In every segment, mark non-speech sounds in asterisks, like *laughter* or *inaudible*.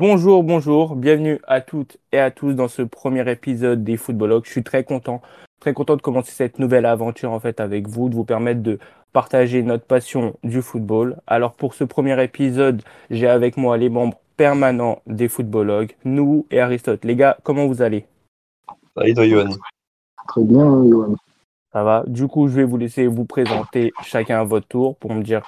Bonjour, bonjour, bienvenue à toutes et à tous dans ce premier épisode des Footballogues. Je suis très content, très content de commencer cette nouvelle aventure en fait avec vous, de vous permettre de partager notre passion du football. Alors pour ce premier épisode, j'ai avec moi les membres permanents des Footballogues, nous et Aristote. Les gars, comment vous allez? Salut toi, Johan. Très bien, Johan. Ça va? Du coup, je vais vous laisser vous présenter chacun à votre tour pour me dire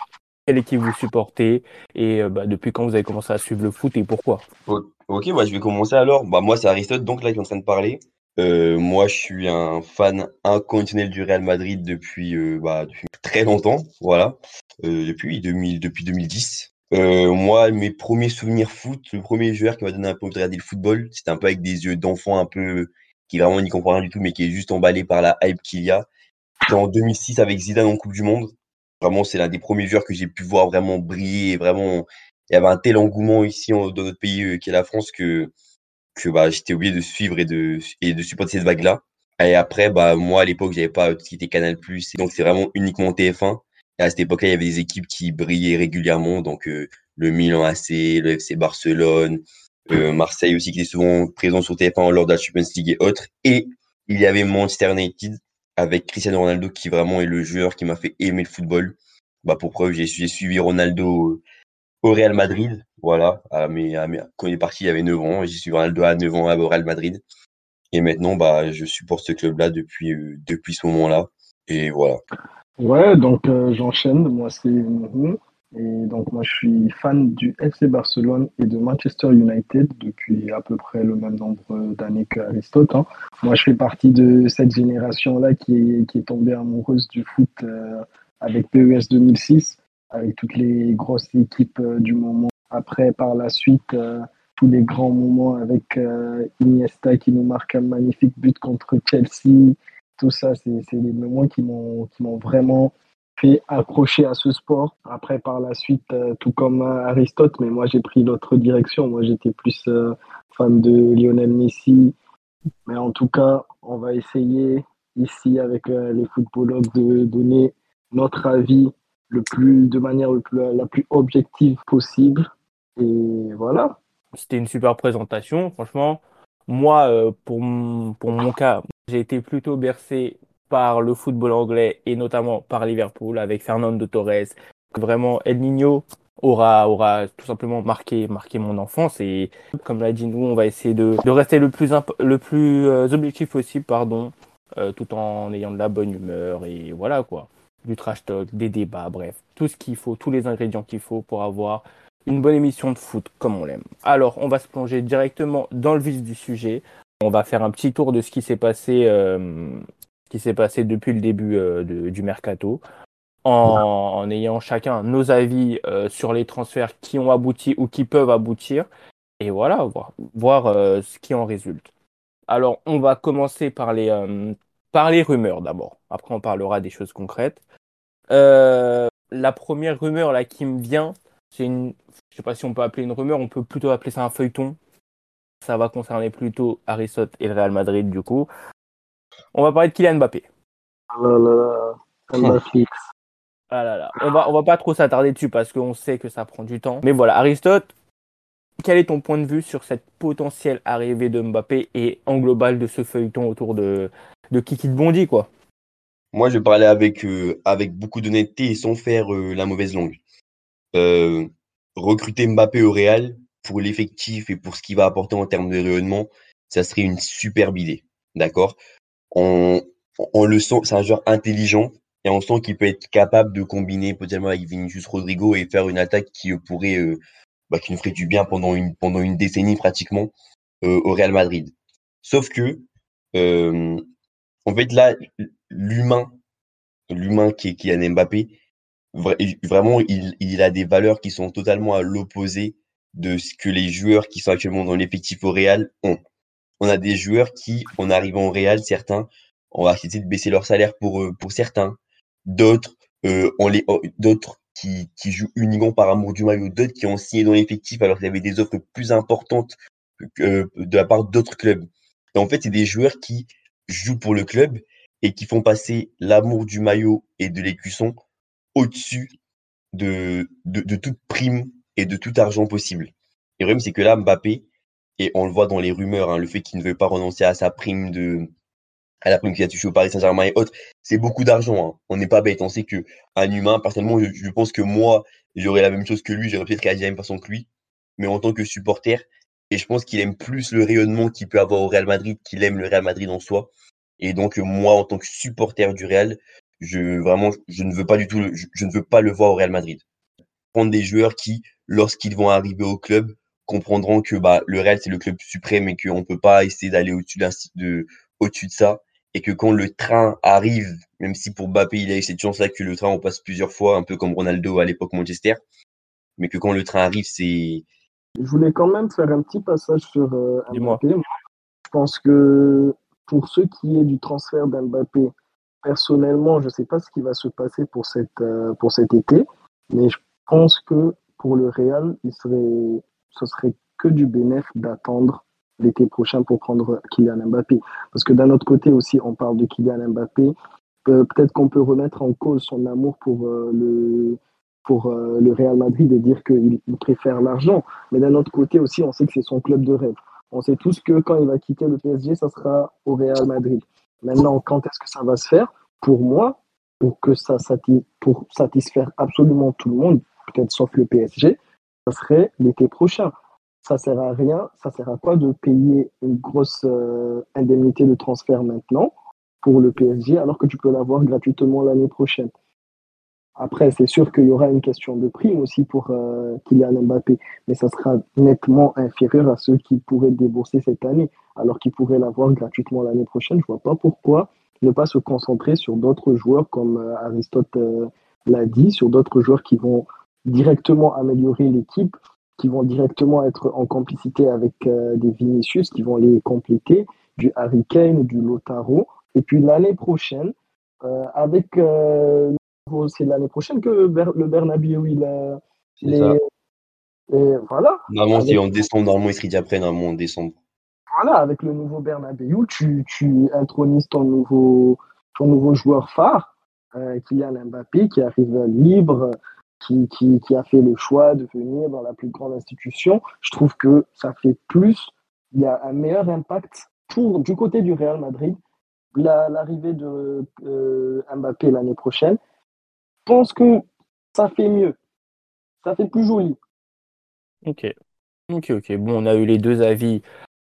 quelle équipe vous supportez et euh, bah, depuis quand vous avez commencé à suivre le foot et pourquoi? Ok, bah, je vais commencer alors. Bah, moi, c'est Aristote, donc là, qui est en train de parler. Euh, moi, je suis un fan inconditionnel du Real Madrid depuis, euh, bah, depuis très longtemps, voilà, depuis, 2000, depuis 2010. moi, mes premiers souvenirs foot, le premier joueur qui m'a donné un peu de regarder le football, c'était un peu avec des yeux d'enfant un peu qui vraiment n'y comprend rien du tout, mais qui est juste emballé par la hype qu'il y a. C'était en 2006 avec Zidane en Coupe du Monde. Vraiment, c'est l'un des premiers joueurs que j'ai pu voir vraiment briller. Vraiment, il y avait un tel engouement ici dans notre pays euh, qui est la France que, que bah, j'étais obligé de suivre et de, et de supporter cette vague-là. Et après, bah, moi, à l'époque, j'avais pas tout ce qui était Canal+, donc c'est vraiment uniquement TF1. Et à cette époque-là, il y avait des équipes qui brillaient régulièrement, donc euh, le Milan AC, le FC Barcelone, euh, Marseille aussi qui était souvent présent sur TF1 lors de la Champions League et autres. Et il y avait Manchester United avec Cristiano Ronaldo qui vraiment est le joueur qui m'a fait aimer le football. Bah, pour preuve, j'ai suivi Ronaldo au Real Madrid. Voilà, à à mes, quand il est parti, il y avait 9 ans. J'ai suivi Ronaldo à 9 ans au Real Madrid. Et maintenant, bah, je supporte ce club-là depuis, euh, depuis ce moment-là. Et voilà. Ouais, donc euh, j'enchaîne. Moi, c'est et donc moi je suis fan du FC Barcelone et de Manchester United depuis à peu près le même nombre d'années qu'Aristote. Hein. Moi je fais partie de cette génération-là qui est, tombée amoureuse du foot euh, avec PES 2006, avec toutes les grosses équipes euh, du moment. Après par la suite euh, tous les grands moments avec Iniesta qui nous marque un magnifique but contre Chelsea. Tout ça c'est les moments qui m'ont vraiment fait accrocher à ce sport. Après, par la suite, tout comme Aristote, mais moi j'ai pris l'autre direction. Moi j'étais plus fan de Lionel Messi. Mais en tout cas, on va essayer ici avec euh, les footballogues de donner notre avis le plus, de manière le plus, la plus objective possible. Et voilà. C'était une super présentation, franchement. Moi, pour, pour mon cas, j'ai été plutôt bercé par le football anglais et notamment par Liverpool avec Fernando Torres. Vraiment, El Nino aura, aura tout simplement marqué, marqué mon enfance et comme l'a dit nous, on va essayer de, de rester le plus, euh, objectif possible, pardon, euh, tout en ayant de la bonne humeur et voilà quoi. Du trash talk, des débats, bref, tout ce qu'il faut, tous les ingrédients qu'il faut pour avoir une bonne émission de foot comme on l'aime. Alors, on va se plonger directement dans le vif du sujet. On va faire un petit tour de ce qui s'est passé euh, qui s'est passé depuis le début du mercato, en, ayant chacun nos avis euh, sur les transferts qui ont abouti ou qui peuvent aboutir, et voilà, voir, voir euh, ce qui en résulte. Alors, on va commencer par les, par les rumeurs d'abord. Après, on parlera des choses concrètes. la première rumeur là qui me vient, c'est une, je sais pas si on peut appeler une rumeur, on peut plutôt appeler ça un feuilleton. Ça va concerner plutôt Aristote et le Real Madrid du coup. On va parler de Kylian Mbappé. Ah là là, ah. On va, on va pas trop s'attarder dessus parce qu'on sait que ça prend du temps. Mais voilà, Aristote, quel est ton point de vue sur cette potentielle arrivée de Mbappé et en global de ce feuilleton autour de, de Kiki de Bondy, quoi? Moi, je parlais avec, euh, avec beaucoup d'honnêteté et sans faire euh, la mauvaise langue. Euh, recruter Mbappé au Real pour l'effectif et pour ce qu'il va apporter en termes de rayonnement, ça serait une superbe idée. D'accord? On, on le sent, c'est un joueur intelligent et on sent qu'il peut être capable de combiner potentiellement avec Vinicius Rodrigo et faire une attaque qui pourrait, euh, bah, qui nous ferait du bien pendant une, pendant une décennie pratiquement euh, au Real Madrid. Sauf que, euh, en fait, là, l'humain, l'humain qui est Kylian Mbappé, vraiment, il, il a des valeurs qui sont totalement à l'opposé de ce que les joueurs qui sont actuellement dans l'effectif au Real ont on a des joueurs qui, en arrivant au Real, certains, on va de baisser leur salaire pour, euh, pour certains. D'autres, euh, on les, d'autres qui, qui jouent uniquement par amour du maillot, d'autres qui ont signé dans l'effectif alors qu'il y avait des offres plus importantes que, de la part d'autres clubs. En fait, c'est des joueurs qui jouent pour le club et qui font passer l'amour du maillot et de l'écusson au-dessus de, de, de toute prime et de tout argent possible. Et le problème, c'est que là, Mbappé, et on le voit dans les rumeurs, hein, le fait qu'il ne veut pas renoncer à sa prime de, à la prime qu'il a touché au Paris Saint-Germain et autres, c'est beaucoup d'argent. Hein. On n'est pas bête. On sait que un humain, personnellement, je, pense que moi, j'aurais la même chose que lui, j'aurais peut-être réagi de la même façon que lui. Mais en tant que supporter, et je pense qu'il aime plus le rayonnement qu'il peut avoir au Real Madrid qu'il aime le Real Madrid en soi. Et donc, moi, en tant que supporter du Real, je vraiment, je ne veux pas du tout, je, ne veux pas le voir au Real Madrid. Prendre des joueurs qui, lorsqu'ils vont arriver au club, comprendront que bah, le Real, c'est le club suprême et qu'on ne peut pas essayer d'aller au-dessus de, au-dessus de ça et que quand le train arrive, même si pour Mbappé il a eu cette chance-là que le train on passe plusieurs fois, un peu comme Ronaldo à l'époque Manchester, mais que quand le train arrive, c'est. Je voulais quand même faire un petit passage sur euh, Mbappé. Je pense que pour ce qui est du transfert d'Mbappé, personnellement, je ne sais pas ce qui va se passer pour, cette, euh, pour cet été, mais je pense que pour le Real, il serait, ce serait que du bénéfice d'attendre l'été prochain pour prendre Kylian Mbappé. Parce que d'un autre côté aussi, on parle de Kylian Mbappé. Peut-être qu'on peut remettre en cause son amour pour euh, le pour euh, le Real Madrid et dire qu'il préfère l'argent. Mais d'un autre côté aussi, on sait que c'est son club de rêve. On sait tous que quand il va quitter le PSG, ça sera au Real Madrid. Maintenant, quand est-ce que ça va se faire? Pour moi, pour que ça pour satisfaire absolument tout le monde, peut-être sauf le PSG, ça serait l'été prochain ça sert à rien. Ça sert à quoi de payer une grosse euh, indemnité de transfert maintenant pour le PSG alors que tu peux l'avoir gratuitement l'année prochaine? Après, c'est sûr qu'il y aura une question de prime aussi pour euh, Kylian Mbappé, mais ça sera nettement inférieur à ceux qui pourraient débourser cette année, alors qu'ils pourraient l'avoir gratuitement l'année prochaine. Je vois pas pourquoi ne pas se concentrer sur d'autres joueurs, comme euh, Aristote l'a dit, sur d'autres joueurs qui vont directement améliorer l'équipe qui vont directement être en complicité avec euh, des Vinicius qui vont les compléter, du Harry Kane, du Lotaro. Et puis l'année prochaine, euh, avec euh, c'est l'année prochaine que le Bernabéu il, les, et voilà. Normalement, c'est en décembre, normalement, il serait déjà prêt, normalement, en décembre. Voilà, avec le nouveau Bernabéu, tu, tu intronises ton nouveau, ton nouveau joueur phare, Kylian Mbappé, qui arrive libre, qui, a fait le choix de venir dans la plus grande institution, je trouve que ça fait plus, il y a un meilleur impact pour, du côté du Real Madrid, l'arrivée de euh, Mbappé l'année prochaine. Je pense que ça fait mieux, ça fait plus joli. Ok, ok, ok. Bon, on a eu les deux avis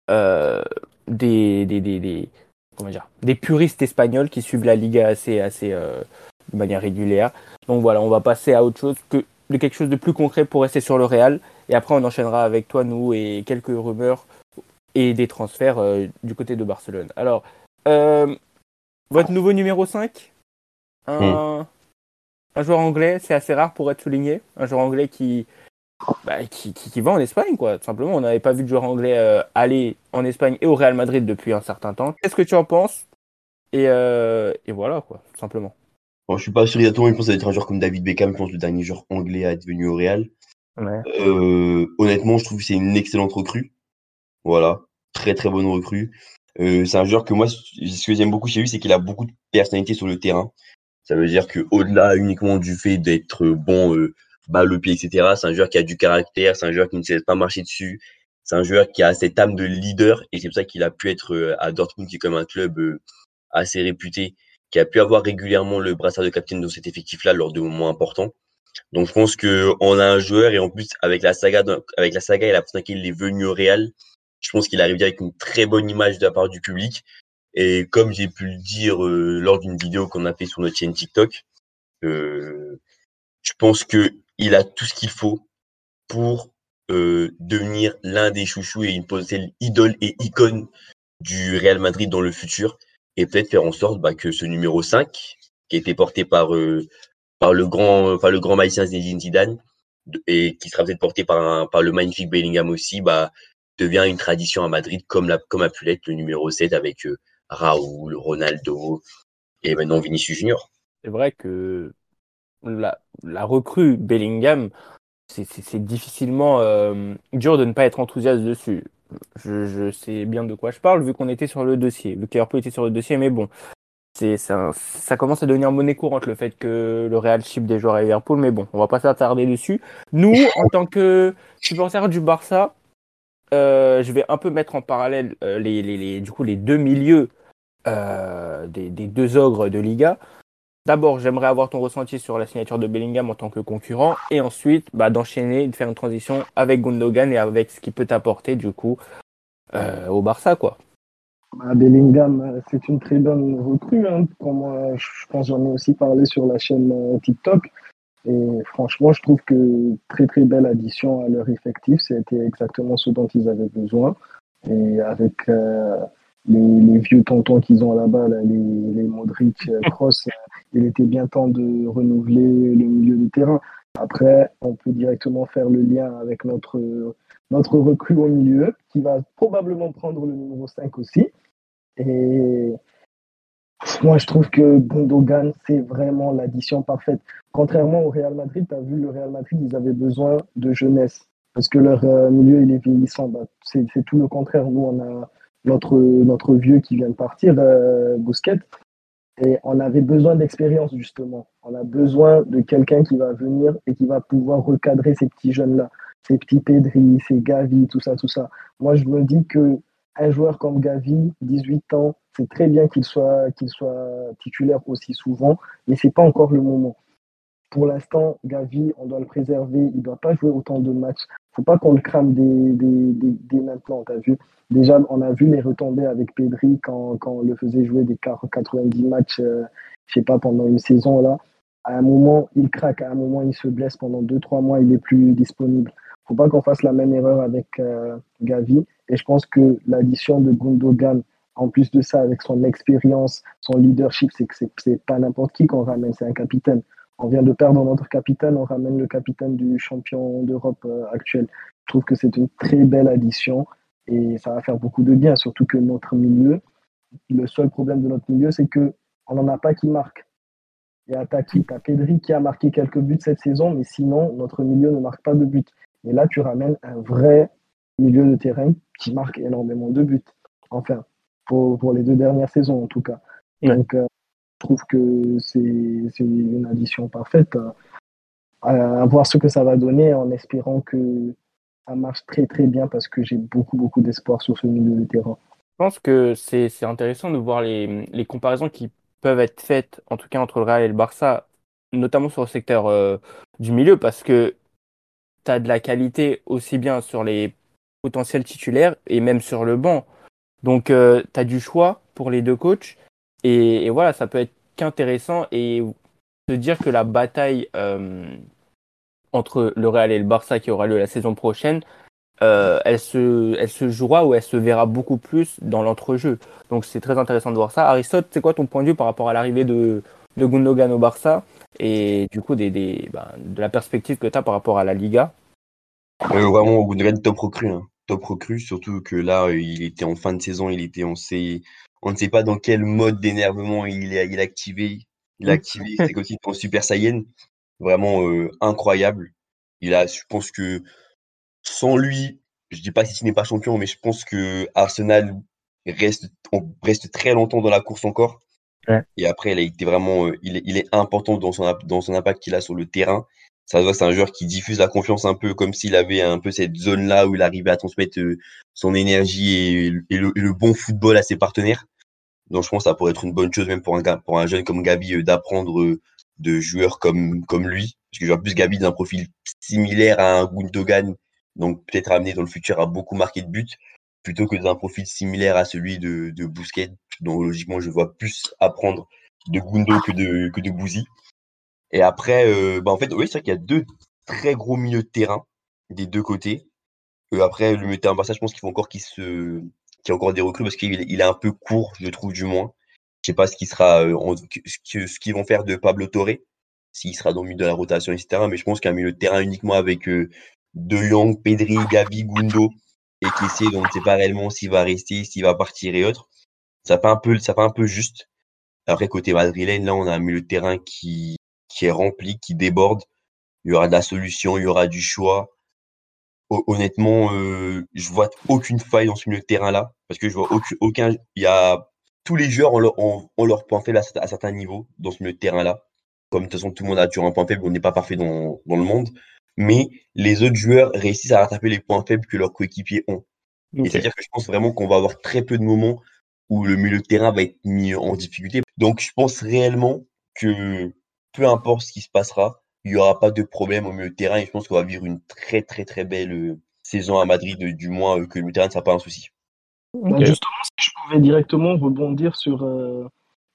euh, des, des, des, des, comment dire, des puristes espagnols qui suivent la Liga assez, assez euh, de manière régulière. Donc voilà, on va passer à autre chose que de quelque chose de plus concret pour rester sur le Real. Et après, on enchaînera avec toi, nous, et quelques rumeurs et des transferts euh, du côté de Barcelone. Alors, euh, votre nouveau numéro 5 un, un joueur anglais, c'est assez rare pour être souligné. Un joueur anglais qui, bah, qui, qui, va en Espagne, quoi. Tout simplement, on n'avait pas vu de joueur anglais euh, aller en Espagne et au Real Madrid depuis un certain temps. Qu'est-ce que tu en penses? Et, et voilà, quoi, tout simplement. Bon, je suis pas sûr exactement, je pense que ça va être un joueur comme David Beckham, je pense le dernier joueur anglais à être venu au Real. Euh, honnêtement, je trouve que c'est une excellente recrue. Voilà, très très bonne recrue. Euh, c'est un joueur que moi, ce que j'aime beaucoup chez lui, c'est qu'il a beaucoup de personnalité sur le terrain. Ça veut dire que au-delà uniquement du fait d'être bon, euh, balle au pied, etc., c'est un joueur qui a du caractère, c'est un joueur qui ne se laisse pas marcher dessus. C'est un joueur qui a cette âme de leader et c'est pour ça qu'il a pu être euh, à Dortmund, qui est comme un club euh, assez réputé qui a pu avoir régulièrement le brassard de capitaine dans cet effectif-là lors de moments importants. Donc je pense que on a un joueur et en plus avec la saga, avec la saga et la façon qu'il est venu au Real, je pense qu'il arrive avec une très bonne image de la part du public. Et comme j'ai pu le dire euh, lors d'une vidéo qu'on a fait sur notre chaîne TikTok, euh, je pense que il a tout ce qu'il faut pour euh, devenir l'un des chouchous et une potentielle idole et icône du Real Madrid dans le futur et peut-être faire en sorte bah, que ce numéro 5, qui a été porté par, euh, par le grand, par le grand Zinedine Zidane, et qui sera peut-être porté par, par le magnifique Bellingham aussi, bah, devient une tradition à Madrid, comme, la, comme a pu l'être le numéro 7 avec euh, Raoul, Ronaldo et maintenant Vinicius Junior. C'est vrai que la, la recrue Bellingham, c'est difficilement euh, dur de ne pas être enthousiaste dessus je, sais bien de quoi je parle vu qu'on était sur le dossier, vu qu'Airpo était sur le dossier, mais bon, c'est ça, ça, commence à devenir monnaie courante le fait que le Real chip des joueurs à Liverpool, mais bon, on va pas s'attarder dessus. Nous, *laughs* en tant que supporters du Barça, je vais un peu mettre en parallèle les, les, du coup, les deux milieux des, des, deux ogres de Liga. D'abord, j'aimerais avoir ton ressenti sur la signature de Bellingham en tant que concurrent, et ensuite bah, d'enchaîner, de faire une transition avec Gundogan et avec ce qu'il peut apporter du coup au Barça, quoi. Bah, Bellingham, euh, c'est une très bonne recrue. Hein. je pense j'en ai aussi parlé sur la chaîne euh, TikTok. Et franchement, je trouve que très très belle addition à leur effectif. C'était exactement ce dont ils avaient besoin. Et avec euh, les, vieux tontons qu'ils ont là-bas, les, les Modric, Cross, il était bien temps de renouveler le milieu de terrain. Après, on peut directement faire le lien avec notre, notre recrue au milieu, qui va probablement prendre le numéro 5 aussi. Et moi, je trouve que Gundogan, c'est vraiment l'addition parfaite. Contrairement au Real Madrid, tu as vu, le Real Madrid, ils avaient besoin de jeunesse. Parce que leur euh, milieu, il est vieillissant. Bah, c'est tout le contraire. Nous, on a notre, notre vieux qui vient de partir, euh, Bousquet. Et on avait besoin d'expérience, justement. On a besoin de quelqu'un qui va venir et qui va pouvoir recadrer ces petits jeunes-là. Ces petits Pedri, ces Gavi, tout ça, tout ça. Moi, je me dis que un joueur comme Gavi, 18 ans, c'est très bien qu'il soit, qu'il soit titulaire aussi souvent, mais ce n'est pas encore le moment. Pour l'instant, Gavi, on doit le préserver, il ne doit pas jouer autant de matchs. Il ne faut pas qu'on le crame dès, dès, maintenant, as vu Déjà, on a vu les retombées avec Pedri quand, quand on le faisait jouer des 90 matchs, euh, je sais pas, pendant une saison. là. À un moment, il craque, à un moment, il se blesse pendant 2-3 mois, il n'est plus disponible faut pas qu'on fasse la même erreur avec euh, Gavi. Et je pense que l'addition de Gundogan, en plus de ça, avec son expérience, son leadership, c'est que c'est pas n'importe qui qu'on ramène, c'est un capitaine. On vient de perdre notre capitaine, on ramène le capitaine du champion d'Europe euh, actuel. Je trouve que c'est une très belle addition et ça va faire beaucoup de bien, surtout que notre milieu, le seul problème de notre milieu, c'est que on n'en a pas qui marque. Il y a Taki, Pedri qui a marqué quelques buts cette saison, mais sinon, notre milieu ne marque pas de buts. Et là, tu ramènes un vrai milieu de terrain qui marque énormément de buts. Enfin, pour, pour les deux dernières saisons en tout cas. Donc, euh, trouve que c'est une addition parfaite. Euh, à, voir ce que ça va donner en espérant que ça marche très très bien parce que j'ai beaucoup beaucoup d'espoir sur ce milieu de terrain. Je pense que c'est intéressant de voir les, les, comparaisons qui peuvent être faites, en tout cas entre le Real et le Barça, notamment sur le secteur euh, du milieu, parce que tu de la qualité aussi bien sur les potentiels titulaires et même sur le banc. Donc, euh, tu as du choix pour les deux coachs. Et, voilà, ça peut être qu'intéressant et se dire que la bataille euh, entre le Real et le Barça qui aura lieu la saison prochaine, euh, elle, se, elle se jouera ou elle se verra beaucoup plus dans l'entrejeu. Donc c'est très intéressant de voir ça. Aristote, c'est quoi ton point de vue par rapport à l'arrivée de, de Gundogan au Barça et du coup des, des bah, de la perspective que tu as par rapport à la Liga? Euh, Vraiment, Gundogan top recrue. Hein. Top recrue, surtout que là, il était en fin de saison, il était, on, sait, on ne sait pas dans quel mode d'énervement il est, il activé. Il a activé, c'est comme s'il Super Saiyan. Vraiment euh, incroyable. Il a, je pense que sans lui, je dis pas si ce n'est pas champion, mais je pense que Arsenal reste, on reste très longtemps dans la course encore. Et après, il a été vraiment, euh, il, est, il, est, important dans son, dans son impact qu'il a sur le terrain. Ça se voit, c'est un joueur qui diffuse la confiance un peu comme s'il avait un peu cette zone-là où il arrivait à transmettre euh, son énergie et, le, bon football à ses partenaires. Donc je pense que ça pourrait être une bonne chose même pour un, pour un jeune comme Gabi euh, d'apprendre de joueurs comme, lui. Parce que je vois plus Gabi d'un profil similaire à un Gundogan, donc peut-être amené dans le futur à beaucoup marquer de buts plutôt que d'un profil similaire à celui de, de Bousquet, dont logiquement je vois plus apprendre de Gundo que de, que de. Et après, euh, bah en fait, oui, c'est vrai qu'il y a deux très gros milieux de terrain des deux côtés. Euh, après, le milieu de terrain Barça, je pense qu'il faut encore qu'il se, qu'il y a encore des recrues parce qu'il il est un peu court, je trouve du moins. Je sais pas ce qui sera, euh, ce qu'ils vont faire de Pablo Torre, s'il sera dans le milieu de la rotation, etc. Mais je pense qu'un milieu de terrain uniquement avec De Jong, Pedri, Gavi, Gundo, et essaie, donc sait pas réellement s'il va rester, s'il va partir et autres. Ça fait un peu, ça fait un peu juste. Après, côté madrilène, là, on a un milieu de terrain qui, qui est rempli, qui déborde. Il y aura de la solution, il y aura du choix. Honnêtement, euh, je vois aucune faille dans ce milieu de terrain-là, parce que je vois aucun, aucun, il y a tous les joueurs ont leur, ont, leur point faible à, à, certains niveaux dans ce milieu de terrain-là. Comme de toute façon, tout le monde a toujours un point faible, on n'est pas parfait dans, dans le monde mais les autres joueurs réussissent à rattraper les points faibles que leurs coéquipiers ont. Et c'est-à-dire que je pense vraiment qu'on va avoir très peu de moments où le milieu de terrain va être mis en difficulté. Donc je pense réellement que peu importe ce qui se passera, il n'y aura pas de problème au milieu de terrain et je pense qu'on va vivre une très très très belle euh, saison à Madrid, du moins que le milieu de terrain ne sera pas un souci. Justement, si je pouvais directement rebondir sur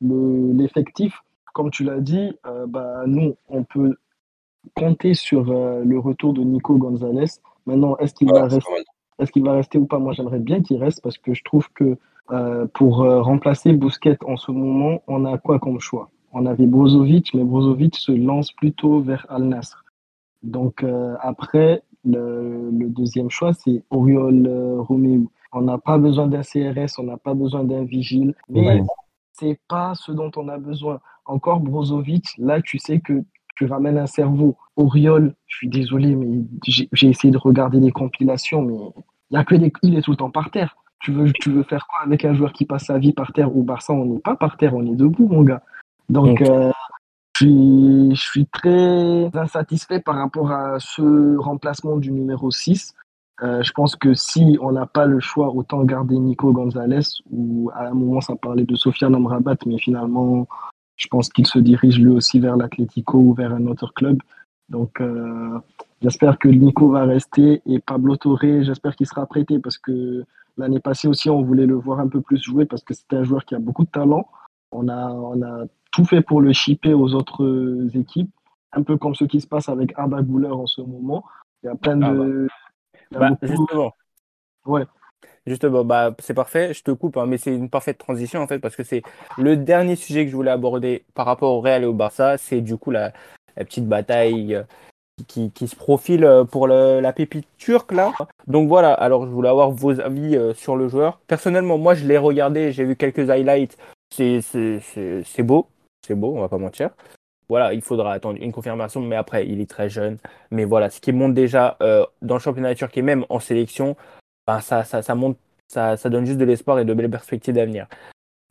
l'effectif, comme tu l'as dit, bah, nous, on peut compter sur le retour de Nico Gonzalez. Maintenant, est-ce qu'il va, rester, est qu'il va rester ou pas? Moi, j'aimerais bien qu'il reste parce que je trouve que pour remplacer Bousquet en ce moment, on a quoi comme choix? On avait Brozovic, mais Brozovic se lance plutôt vers Al Nasr. Donc après, le, deuxième choix, c'est Oriol Romeu. On n'a pas besoin d'un CRS, on n'a pas besoin d'un vigile, mais c'est pas ce dont on a besoin. Encore Brozovic, là, tu sais que tu ramènes un cerveau. Oriol, je suis désolé, mais j'ai essayé de regarder les compilations, mais il y a que des... il est tout le temps par terre. Tu veux, tu veux faire quoi avec un joueur qui passe sa vie par terre Au Barça, on n'est pas par terre, on est debout, mon gars. Donc, euh, je, suis, je suis très insatisfait par rapport à ce remplacement du numéro 6. Euh, je pense que si on n'a pas le choix, autant garder Nico Gonzalez, ou à un moment ça parlait de Sofiane Amrabat, mais finalement, je pense qu'il se dirige lui aussi vers l'Atlético ou vers un autre club. Donc euh, j'espère que Nico va rester et Pablo Torre, j'espère qu'il sera prêté parce que l'année passée aussi on voulait le voir un peu plus jouer parce que c'est un joueur qui a beaucoup de talent. On a, on a tout fait pour le shipper aux autres équipes, un peu comme ce qui se passe avec Arda Gouler en ce moment. Il y a plein ah de... Bah. Bah, justement. Ouais. Justement, bah, c'est parfait, je te coupe, hein, mais c'est une parfaite transition en fait, parce que c'est le dernier sujet que je voulais aborder par rapport au Real et au Barça, c'est du coup la, petite bataille euh, qui, qui, se profile euh, pour la pépite turque là. Donc voilà, alors je voulais avoir vos avis euh, sur le joueur. Personnellement, moi je l'ai regardé, j'ai vu quelques highlights, c'est beau, c'est beau, on va pas mentir voilà, il faudra attendre une confirmation, mais après, il est très jeune. Mais voilà, ce qui monte déjà euh, dans le championnat turc et même en sélection, ben, ça, ça, monte, ça, ça donne juste de l'espoir et de belles perspectives d'avenir.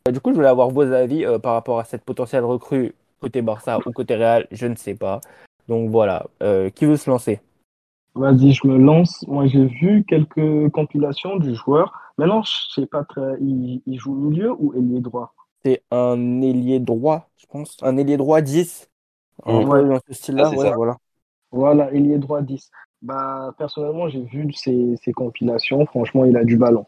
Du coup, je voulais avoir vos avis euh, par rapport à cette potentielle recrue côté Barça ou côté Real, je ne sais pas. Donc voilà, euh, qui veut se lancer? Vas-y, je me lance. Moi, j'ai vu quelques compilations du joueur. Maintenant, je sais pas très. Il, il joue milieu ou ailier droit? C'est un ailier droit, je pense. Un ailier droit 10 dans ce style-là, ah, voilà. Voilà, ailier droit 10. Bah, personnellement, j'ai vu ses, compilations. Franchement, il a du ballon.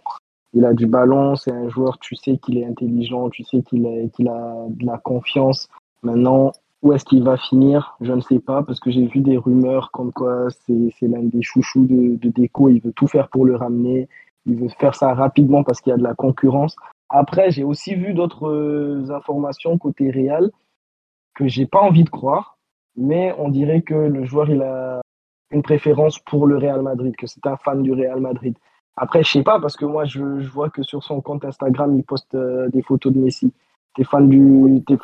Il a du ballon, c'est un joueur, tu sais qu'il est intelligent, tu sais qu'il qu'il a de la confiance. Maintenant, où est-ce qu'il va finir? Je ne sais pas, parce que j'ai vu des rumeurs comme quoi c'est l'un des chouchous de, de Déco. Il veut tout faire pour le ramener. Il veut faire ça rapidement parce qu'il y a de la concurrence. Après, j'ai aussi vu d'autres euh, informations côté Real que j'ai pas envie de croire, mais on dirait que le joueur il a une préférence pour le Real Madrid, que c'est un fan du Real Madrid. Après, je sais pas, parce que moi, je, vois que sur son compte Instagram, il poste euh, des photos de Messi. T'es fan du. Fan...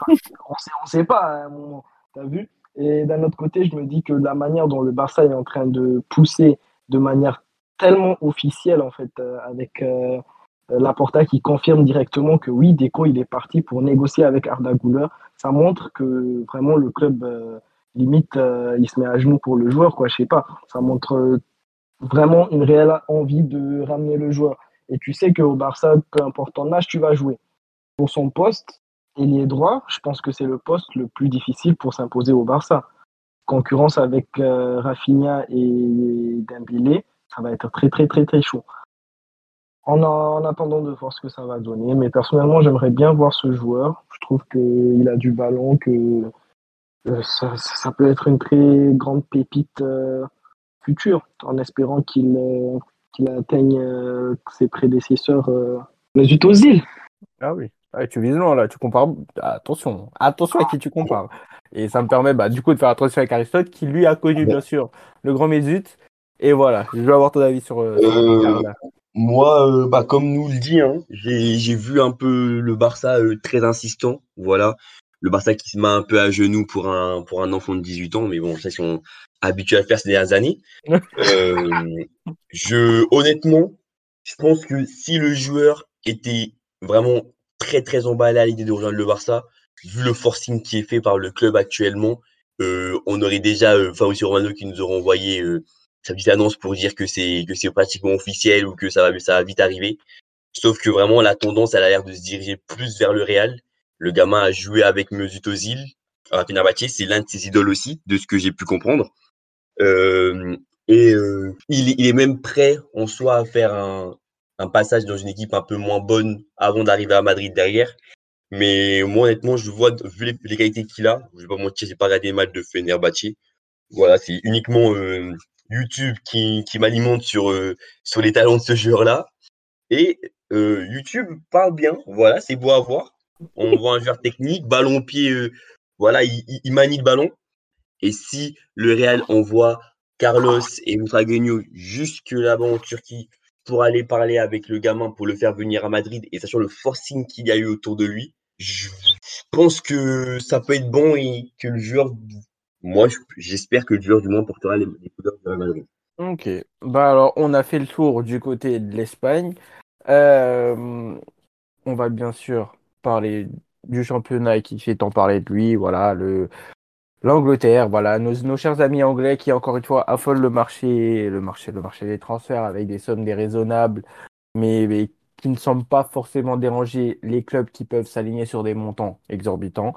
on sait, on sait pas à un moment, t'as vu? Et d'un autre côté, je me dis que la manière dont le Barça est en train de pousser de manière tellement officielle, en fait, euh, avec Laporta qui confirme directement que oui, Deco, il est parti pour négocier avec Arda Güler, ça montre que vraiment le club euh, limite euh, il se met à genoux pour le joueur quoi. Je sais pas. Ça montre euh, vraiment une réelle envie de ramener le joueur. Et tu sais qu'au Barça peu importe ton âge tu vas jouer. Pour son poste ailier droit je pense que c'est le poste le plus difficile pour s'imposer au Barça. Concurrence avec Rafinha et Dembélé ça va être très très très très chaud en, attendant de voir ce que ça va donner. Mais personnellement, j'aimerais bien voir ce joueur. Je trouve qu'il a du ballon, que euh, ça, peut être une très grande pépite euh, future, en espérant qu'il euh, atteigne ses prédécesseurs les îles. Ah oui. Ah, tu vises loin là, tu compares. Attention, attention à qui tu compares. Et ça me permet bah, du coup de faire attention avec Aristote, qui lui a connu bien sûr le grand Mesut. Et voilà, je veux avoir ton avis sur, sur moi, euh, bah, comme nous le dit, hein, j'ai vu un peu le Barça euh, très insistant. Voilà. Le Barça qui se met un peu à genoux pour un, pour un enfant de 18 ans, mais bon, ça, ils sont habitués à faire ces dernières années. *laughs* Euh, je, honnêtement, je pense que si le joueur était vraiment très, très emballé à l'idée de rejoindre le Barça, vu le forcing qui est fait par le club actuellement, on aurait déjà, enfin aussi Romano qui nous aurait envoyé sa petite annonce pour dire que c'est que c'est pratiquement officiel ou que ça va ça va vite arriver. Sauf que vraiment la tendance elle a l'air de se diriger plus vers le Real. Le gamin a joué avec Mesut Ozil à c'est l'un de ses idoles aussi, de ce que j'ai pu comprendre. Euh, et euh, il, il, est même prêt en soi à faire un, un passage dans une équipe un peu moins bonne avant d'arriver à Madrid derrière. Mais moi, honnêtement, je vois, vu les, qualités qu'il a, je vais pas mentir, j'ai pas regardé les matchs de Fenerbahçe. Voilà, c'est uniquement euh, YouTube qui, qui m'alimente sur, euh, sur les talents de ce joueur-là. Et euh, YouTube parle bien, voilà, c'est beau à voir. On *laughs* voit un joueur technique, ballon au pied, euh, voilà, il, il, manie le ballon. Et si le Real envoie Carlos et Moutragueño jusque là-bas en Turquie pour aller parler avec le gamin pour le faire venir à Madrid et sachant le forcing qu'il y a eu autour de lui, je pense que ça peut être bon et que le joueur, moi j'espère que joueur du moins portera les, les couleurs de Madrid. Ok, bah alors on a fait le tour du côté de l'Espagne. Euh, on va bien sûr parler du championnat qui fait tant parler de lui, voilà, le l'Angleterre, voilà, nos, nos, chers amis anglais qui encore une fois affolent le marché, le marché, le marché des transferts avec des sommes déraisonnables, mais, mais qui ne semblent pas forcément déranger les clubs qui peuvent s'aligner sur des montants exorbitants.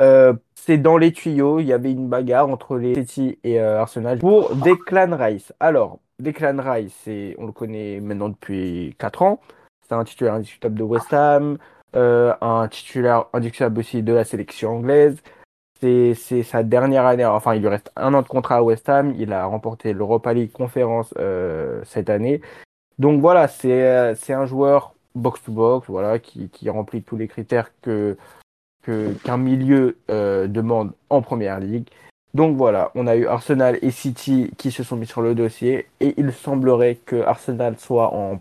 Euh, c'est dans les tuyaux, il y avait une bagarre entre les City et euh, Arsenal pour Declan Rice. Alors, Declan Rice, on le connaît maintenant depuis 4 ans. C'est un titulaire indiscutable de West Ham, euh, un titulaire indiscutable aussi de la sélection anglaise. C'est, sa dernière année, enfin il lui reste un an de contrat à West Ham. Il a remporté l'Europa League Conférence euh, cette année. Donc voilà, c'est, un joueur box-to-box, voilà, qui, qui remplit tous les critères que, qu'un milieu euh, demande en première ligue. Donc voilà, on a eu Arsenal et City qui se sont mis sur le dossier et il semblerait que Arsenal soit en,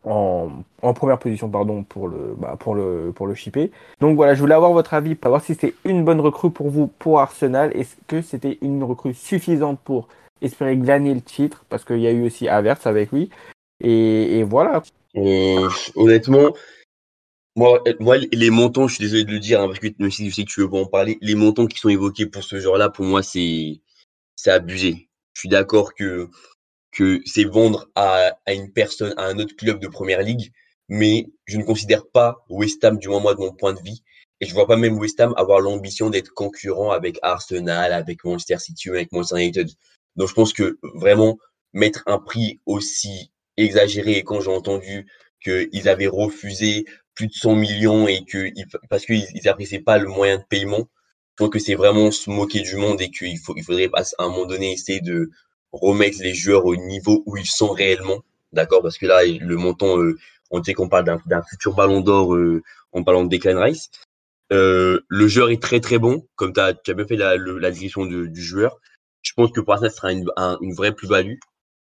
première position pardon, pour, le, bah, pour, le, pour le shipper. Donc voilà, je voulais avoir votre avis pour savoir si c'était une bonne recrue pour vous pour Arsenal. Est-ce que c'était une recrue suffisante pour espérer gagner le titre? Parce qu'il y a eu aussi Averts avec lui. Et, et voilà. Euh, honnêtement, moi, moi, les montants, je suis désolé de le dire, hein, parce que même si je sais que tu veux pas en parler, les montants qui sont évoqués pour ce genre-là, pour moi, c'est abusé. Je suis d'accord que que c'est vendre à, à une personne, à un autre club de première ligue, mais je ne considère pas West Ham, du moins moi de mon point de vue, et je vois pas même West Ham avoir l'ambition d'être concurrent avec Arsenal, avec Manchester City, avec Manchester United. Donc je pense que vraiment mettre un prix aussi exagéré, et quand j'ai entendu qu'ils avaient refusé plus de 100 millions et que parce qu'ils n'appréciaient pas le moyen de paiement. Je trouve que c'est vraiment se moquer du monde et qu'il faut, il faudrait à un moment donné essayer de remettre les joueurs au niveau où ils sont réellement. D'accord? Parce que là, le montant, euh, on sait qu'on parle d'un futur ballon d'or euh, en parlant de Declan Rice. Euh, le joueur est très très bon, comme tu as, bien fait la, le, la description du joueur. Je pense que pour ça, ce sera une, un, une vraie plus-value,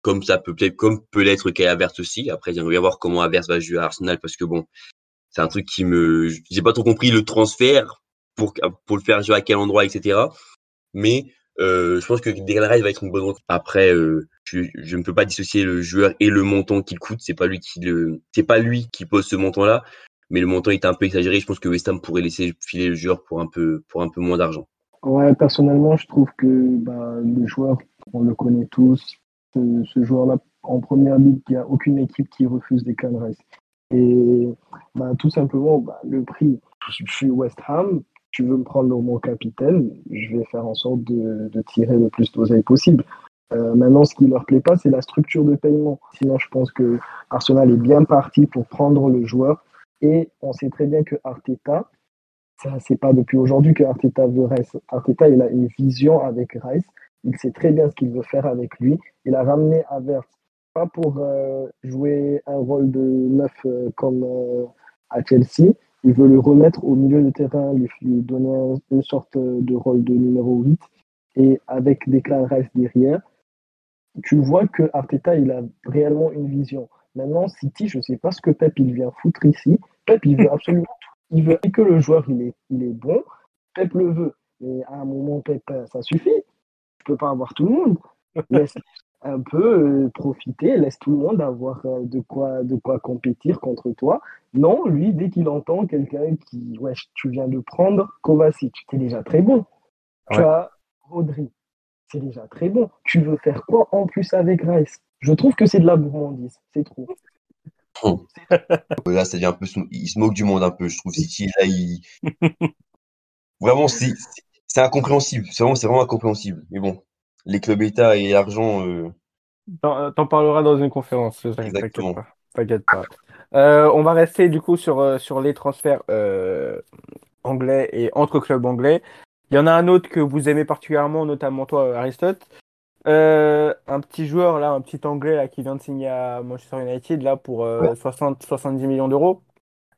comme ça peut peut-être, comme peut l'être Kai Havertz aussi. Après, j'aimerais voir comment Havertz va jouer à Arsenal parce que bon, c'est un truc qui me, j'ai pas trop compris le transfert pour pour le faire jouer à quel endroit, etc. Mais euh, je pense que Declan va être une bonne recrue. Après, euh, je, ne peux pas dissocier le joueur et le montant qu'il coûte. C'est pas lui qui le, c'est pas lui qui pose ce montant-là, mais le montant est un peu exagéré. Je pense que West Ham pourrait laisser filer le joueur pour un peu, pour un peu moins d'argent. Ouais, personnellement, je trouve que bah, le joueur, on le connaît tous. Ce, joueur-là, en première ligue, il n'y a aucune équipe qui refuse Declan Rice. Et bah, tout simplement, bah, le prix, je suis West Ham, tu veux me prendre mon capitaine, je vais faire en sorte de, de tirer le plus d'oseille possible. Euh, maintenant, ce qui leur plaît pas, c'est la structure de paiement. Sinon, je pense que Arsenal est bien parti pour prendre le joueur. Et on sait très bien que Arteta, ça c'est pas depuis aujourd'hui que Arteta veut Rice. Arteta, il a une vision avec Rice. Il sait très bien ce qu'il veut faire avec lui. Il a ramené Havertz pas pour euh, jouer un rôle de neuf euh, comme euh, à Chelsea. Il veut le remettre au milieu de terrain, lui, lui donner une sorte de rôle de numéro 8. Et avec Declan Rice derrière, tu vois que Arteta, il a réellement une vision. Maintenant, City, je ne sais pas ce que Pep il vient foutre ici. Pep, il veut absolument tout. Il veut que le joueur, il est, il est bon. Pep le veut. Mais à un moment, Pep, ça suffit. Tu peux pas avoir tout le monde. *laughs* Laisse un peu euh, profiter, laisse tout le monde avoir euh, de quoi, de quoi compétir contre toi. Non, lui, dès qu'il entend quelqu'un qui, ouais, tu viens de prendre Kovacic, c'est déjà très bon. Ouais. Tu as Rodri, c'est déjà très bon. Tu veux faire quoi en plus avec Rice Je trouve que c'est de la gourmandise. C'est trop. Là, ça devient un peu. Il se moque du monde un peu, je trouve. City, là, il. *laughs* Vraiment, c'est c'est incompréhensible. C'est vraiment, vraiment incompréhensible. Mais bon, les clubs État et l'argent. Euh... T'en parleras dans une conférence. Exactement. T'inquiète pas. Euh, on va rester du coup sur, euh, sur les transferts euh, anglais et entre clubs anglais. Il y en a un autre que vous aimez particulièrement, notamment toi, Aristote. un petit joueur là, un petit anglais là, qui vient de signer à Manchester United là pour 60 70 millions d'euros,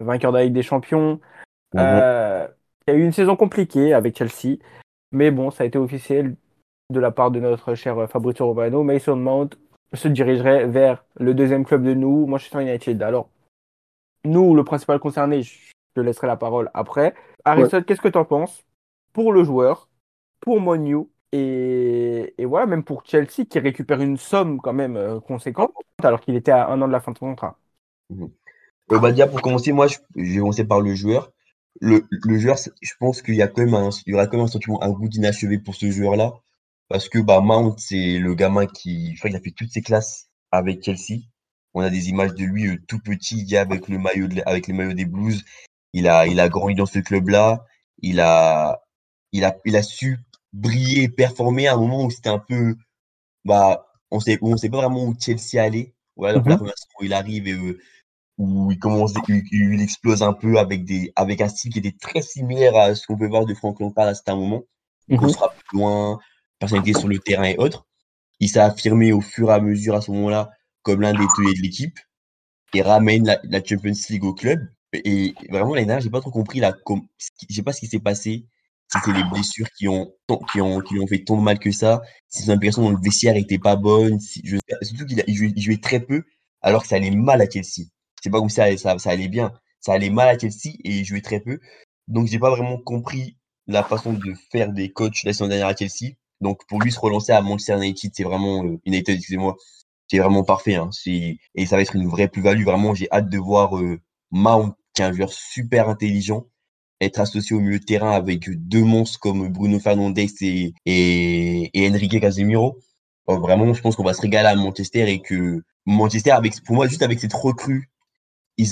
vainqueur de la Ligue des Champions. Mhm. il y a eu une saison compliquée avec Chelsea, mais bon, ça a été officiel de la part de notre cher Fabrizio Romano. Mason Mount se dirigerait vers le deuxième club de nous, Manchester United. Alors, nous, le principal concerné, je te laisserai la parole après. Aristote, qu'est-ce que tu en penses pour le joueur, pour Monu et, et, voilà, même pour Chelsea qui récupère une somme quand même euh, conséquente alors qu'il était à un an de la fin de son contrat? Mmh. euh, bah, déjà, pour commencer, moi, je, vais commencer par le joueur. Le, le joueur, je pense qu'il y, a quand même un, il y aura quand même un sentiment, un goût d'inachevé pour ce joueur-là. Parce que bah, Mount, c'est le gamin qui, je crois qu'il a fait toutes ses classes avec Chelsea. On a des images de lui euh, tout petit, avec le maillot, avec le maillot des Blues. Il a, il a grandi dans ce club-là. Il a, il a, il a su briller, performer à un moment où c'était un peu, bah, on sait, on sait pas vraiment où Chelsea allait. Voilà, donc la mhm. première où il arrive et euh, où il commence, il, explose un peu avec des, avec un style qui était très similaire à ce qu'on peut voir de Frank Lampard à certains moments. Mm On sera plus loin, personnalité sur le terrain et autres. Il s'est affirmé au fur et à mesure à ce moment-là comme l'un des tauliers de l'équipe et ramène la, Champions League au club. Et vraiment, l'année dernière, j'ai pas trop compris la, je sais pas ce qui s'est passé. Si c'est les blessures qui ont, qui ont, qui ont fait tant de mal que ça. Si son impression dans le vestiaire était pas bonne. Si, je, surtout qu'il jouait, jouait, très peu alors que ça allait mal à Chelsea. C'est pas comme ça, ça, ça allait bien. Ça allait mal à Chelsea et il jouait très peu. Donc, j'ai pas vraiment compris la façon de faire des coachs la saison dernière à Chelsea. Donc pour lui se relancer à Manchester United, c'est vraiment euh, United, excusez-moi, c'est vraiment parfait. Hein. Et ça va être une vraie plus-value. Vraiment, j'ai hâte de voir euh, qui est un joueur super intelligent, être associé au milieu de terrain avec deux monstres comme Bruno Fernandes et, Enrique Casemiro. vraiment, je pense qu'on va se régaler à Manchester et que Manchester, avec, pour moi, juste avec cette recrue, ils,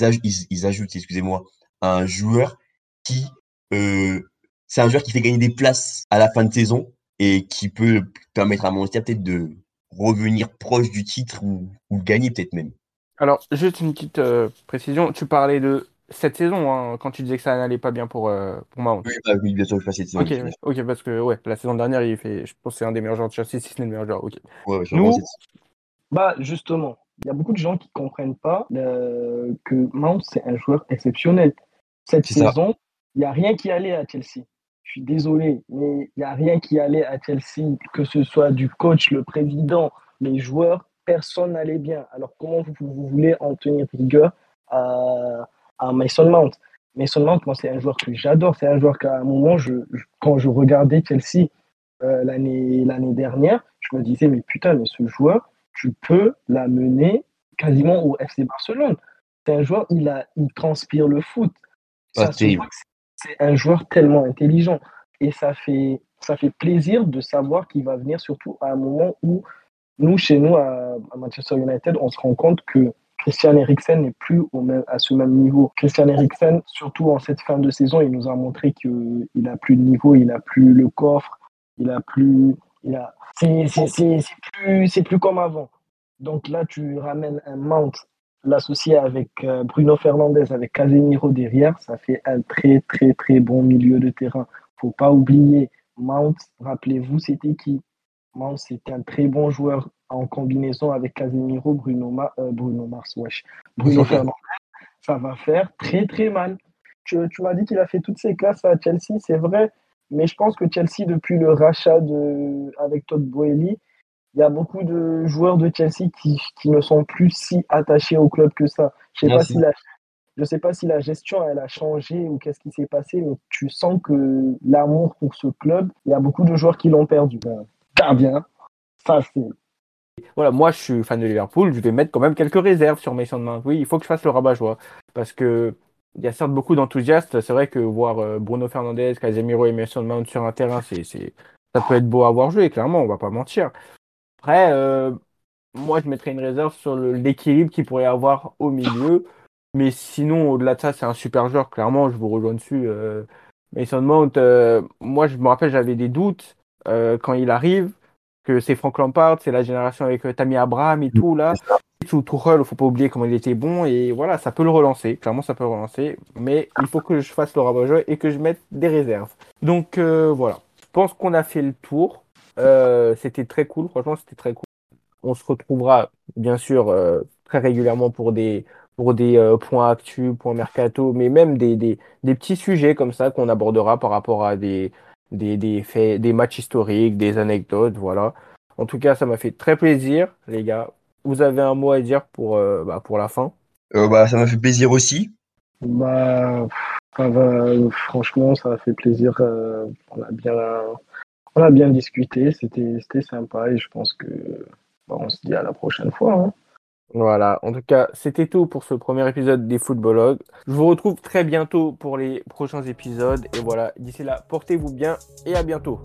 ils, ajoutent, excusez-moi, un joueur qui, euh, c'est un joueur qui fait gagner des places à la fin de saison et qui peut permettre à Manchester peut-être de revenir proche du titre ou, ou gagner peut-être même. Alors, juste une petite euh, précision, tu parlais de cette saison hein, quand tu disais que ça n'allait pas bien pour, euh, pour Mount. Oui, bah, oui, bien sûr, je cette saison. Ok, ok, parce que ouais, la saison dernière, il fait, je pense que c'est un des meilleurs joueurs de Chelsea, si ce n'est le meilleur joueur. Ok. Ouais, Nous, bah justement, il y a beaucoup de gens qui ne comprennent pas euh, que Mount, c'est un joueur exceptionnel. Cette saison, il n'y a rien qui allait à Chelsea je suis désolé, mais il n'y a rien qui allait à Chelsea, que ce soit du coach, le président, les joueurs, personne n'allait bien. Alors comment vous, voulez en tenir rigueur à, à Mason Mount? Mason Mount, moi, c'est un joueur que j'adore. C'est un joueur qu'à un moment, je, quand je regardais Chelsea euh, l'année dernière, je me disais, mais putain, mais ce joueur, tu peux l'amener quasiment au FC Barcelone. C'est un joueur, il, a, il transpire le foot. Ça, c'est un joueur tellement intelligent. Et ça fait, ça fait plaisir de savoir qu'il va venir, surtout à un moment où nous, chez nous, à, Manchester United, on se rend compte que Christian Eriksen n'est plus au même, à ce même niveau. Christian Eriksen, surtout en cette fin de saison, il nous a montré qu'il n'a plus de niveau, il n'a plus le coffre, il a plus. Il a... C'est plus, plus comme avant. Donc là, tu ramènes un Mount l'associer avec euh, Bruno Fernandez, avec Casemiro derrière, ça fait un très très très bon milieu de terrain. Faut pas oublier Mount, rappelez-vous, c'était qui? Mount, c'était un très bon joueur en combinaison avec Casemiro, Bruno, euh, Bruno Mars, wesh. Bruno Fernandez. Ça va faire très très mal. Tu, tu m'as dit qu'il a fait toutes ses classes à Chelsea, c'est vrai, mais je pense que Chelsea, depuis le rachat de, avec Todd Boehly, il y a beaucoup de joueurs de Chelsea qui, qui, ne sont plus si attachés au club que ça. Je ne sais, pas si la, je sais pas si la gestion elle a changé ou qu'est-ce qui s'est passé, mais tu sens que l'amour pour ce club, il y a beaucoup de joueurs qui l'ont perdu. Ben, bien, ça c'est. Voilà, moi je suis fan de Liverpool, je vais mettre quand même quelques réserves sur Mason Mount. Oui, il faut que je fasse le rabat-joie parce que il y a certes beaucoup d'enthousiastes. C'est vrai que voir euh, Bruno Fernandez, Casemiro et Mason Mount sur un terrain, c'est, ça peut être beau à voir jouer, clairement, on va pas mentir. Après, euh, moi, je mettrais une réserve sur l'équilibre qu'il pourrait y avoir au milieu. Mais sinon, au-delà de ça, c'est un super joueur. Clairement, je vous rejoins dessus. Euh, Mason Mount, euh, moi, je me rappelle, j'avais des doutes euh, quand il arrive, que c'est Frank Lampard, c'est la génération avec euh, Tammy Abraham et tout, là. Sous Tuchel, faut pas oublier comment il était bon. Et voilà, ça peut le relancer. Clairement, ça peut le relancer. Mais il faut que je fasse le rabat et que je mette des réserves. Donc, voilà. Je pense qu'on a fait le tour. C'était très cool. Franchement, c'était très cool. On se retrouvera, bien sûr, très régulièrement pour des pour des euh, points actus, points mercato, mais même des, des, des petits sujets comme ça qu'on abordera par rapport à des, des, des, faits, des matchs historiques, des anecdotes, voilà. En tout cas, ça m'a fait très plaisir, les gars. Vous avez un mot à dire pour, euh, bah, pour la fin? Euh, bah, Ça m'a fait plaisir aussi. Bah, franchement, ça m'a fait plaisir. on, a bien, on a bien discuté, c'était sympa et je pense que bah, on se dit à la prochaine fois. Hein. Voilà, en tout cas, c'était tout pour ce premier épisode des Footballogues. Je vous retrouve très bientôt pour les prochains épisodes. Et voilà, d'ici là, portez-vous bien et à bientôt.